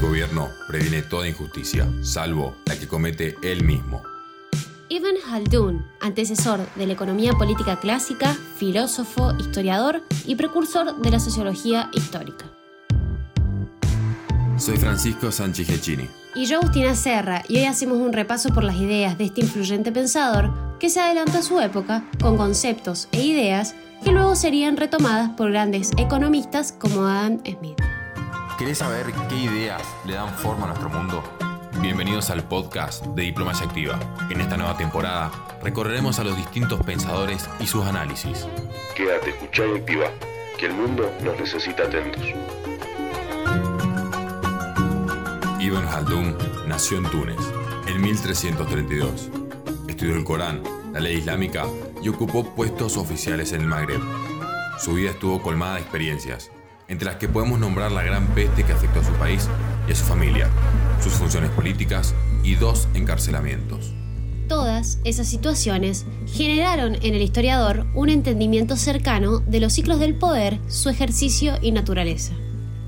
gobierno previene toda injusticia, salvo la que comete él mismo. Ibn Haldun, antecesor de la economía política clásica, filósofo, historiador y precursor de la sociología histórica. Soy Francisco Sánchez Gechini. Y yo, Agustina Serra, y hoy hacemos un repaso por las ideas de este influyente pensador que se adelanta a su época con conceptos e ideas que luego serían retomadas por grandes economistas como Adam Smith. ¿Querés saber qué ideas le dan forma a nuestro mundo? Bienvenidos al podcast de Diplomacia Activa. En esta nueva temporada recorreremos a los distintos pensadores y sus análisis. Quédate, escucha y activa, que el mundo nos necesita atentos. Ibn Haldun nació en Túnez en 1332. Estudió el Corán, la ley islámica y ocupó puestos oficiales en el Magreb. Su vida estuvo colmada de experiencias, entre las que podemos nombrar la gran peste que afectó a su país y a su familia, sus funciones políticas y dos encarcelamientos. Todas esas situaciones generaron en el historiador un entendimiento cercano de los ciclos del poder, su ejercicio y naturaleza.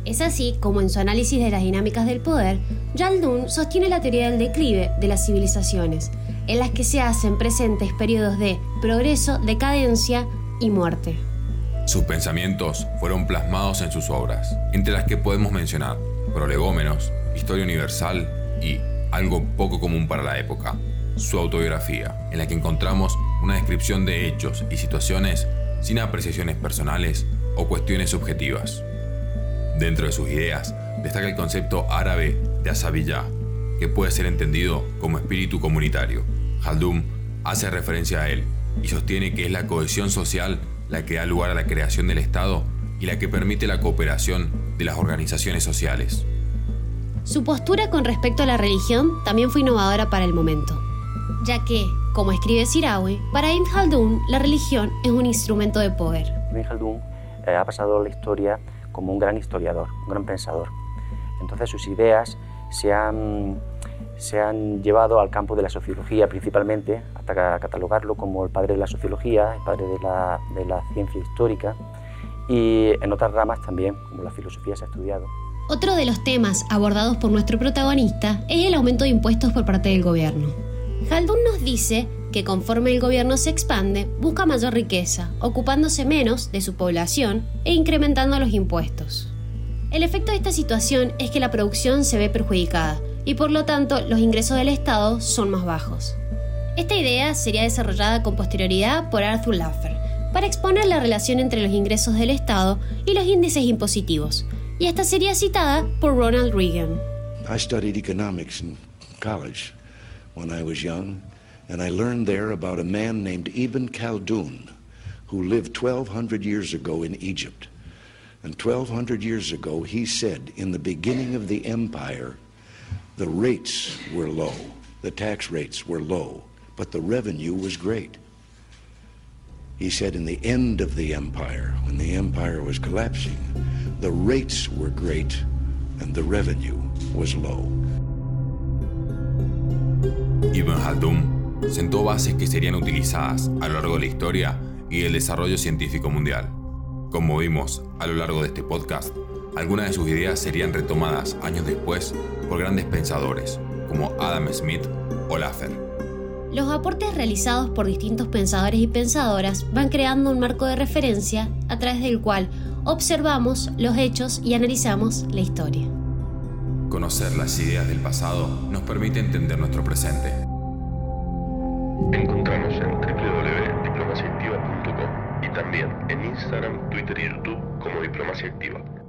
Es así como en su análisis de las dinámicas del poder, Jaldun sostiene la teoría del declive de las civilizaciones, en las que se hacen presentes periodos de progreso, decadencia y muerte. Sus pensamientos fueron plasmados en sus obras, entre las que podemos mencionar Prolegómenos, Historia Universal y, algo poco común para la época, su autobiografía, en la que encontramos una descripción de hechos y situaciones sin apreciaciones personales o cuestiones subjetivas. Dentro de sus ideas destaca el concepto árabe de asabillah, que puede ser entendido como espíritu comunitario. Haldum hace referencia a él y sostiene que es la cohesión social la que da lugar a la creación del Estado y la que permite la cooperación de las organizaciones sociales. Su postura con respecto a la religión también fue innovadora para el momento, ya que, como escribe Sirawi, para Ibn Haldun la religión es un instrumento de poder. Ibn Haldun eh, ha pasado la historia como un gran historiador, un gran pensador. Entonces sus ideas se han, se han llevado al campo de la sociología principalmente, hasta catalogarlo como el padre de la sociología, el padre de la, ciencia histórica, y en otras ramas también, como la filosofía se ha estudiado. Otro de los temas abordados por nuestro protagonista es el aumento de impuestos por parte del gobierno. Haldun nos dice que conforme el gobierno se expande, busca mayor riqueza, ocupándose menos de su población e incrementando los impuestos. El efecto de esta situación es que la producción se ve perjudicada y por lo tanto los ingresos del Estado son más bajos. Esta idea sería desarrollada con posterioridad por Arthur Laffer para exponer la relación entre los ingresos del Estado y los índices impositivos, y esta sería citada por Ronald Reagan. I studied economics in college when I was young. and I learned there about a man named Ibn Khaldun who lived 1,200 years ago in Egypt. And 1,200 years ago, he said, in the beginning of the empire, the rates were low, the tax rates were low, but the revenue was great. He said, in the end of the empire, when the empire was collapsing, the rates were great and the revenue was low. Ibn Khaldun sentó bases que serían utilizadas a lo largo de la historia y el desarrollo científico mundial. Como vimos a lo largo de este podcast, algunas de sus ideas serían retomadas años después por grandes pensadores como Adam Smith o Laffer. Los aportes realizados por distintos pensadores y pensadoras van creando un marco de referencia a través del cual observamos los hechos y analizamos la historia. Conocer las ideas del pasado nos permite entender nuestro presente Encontramos en www.diplomaciaactiva.com y también en Instagram, Twitter y YouTube como Diplomacia Activa.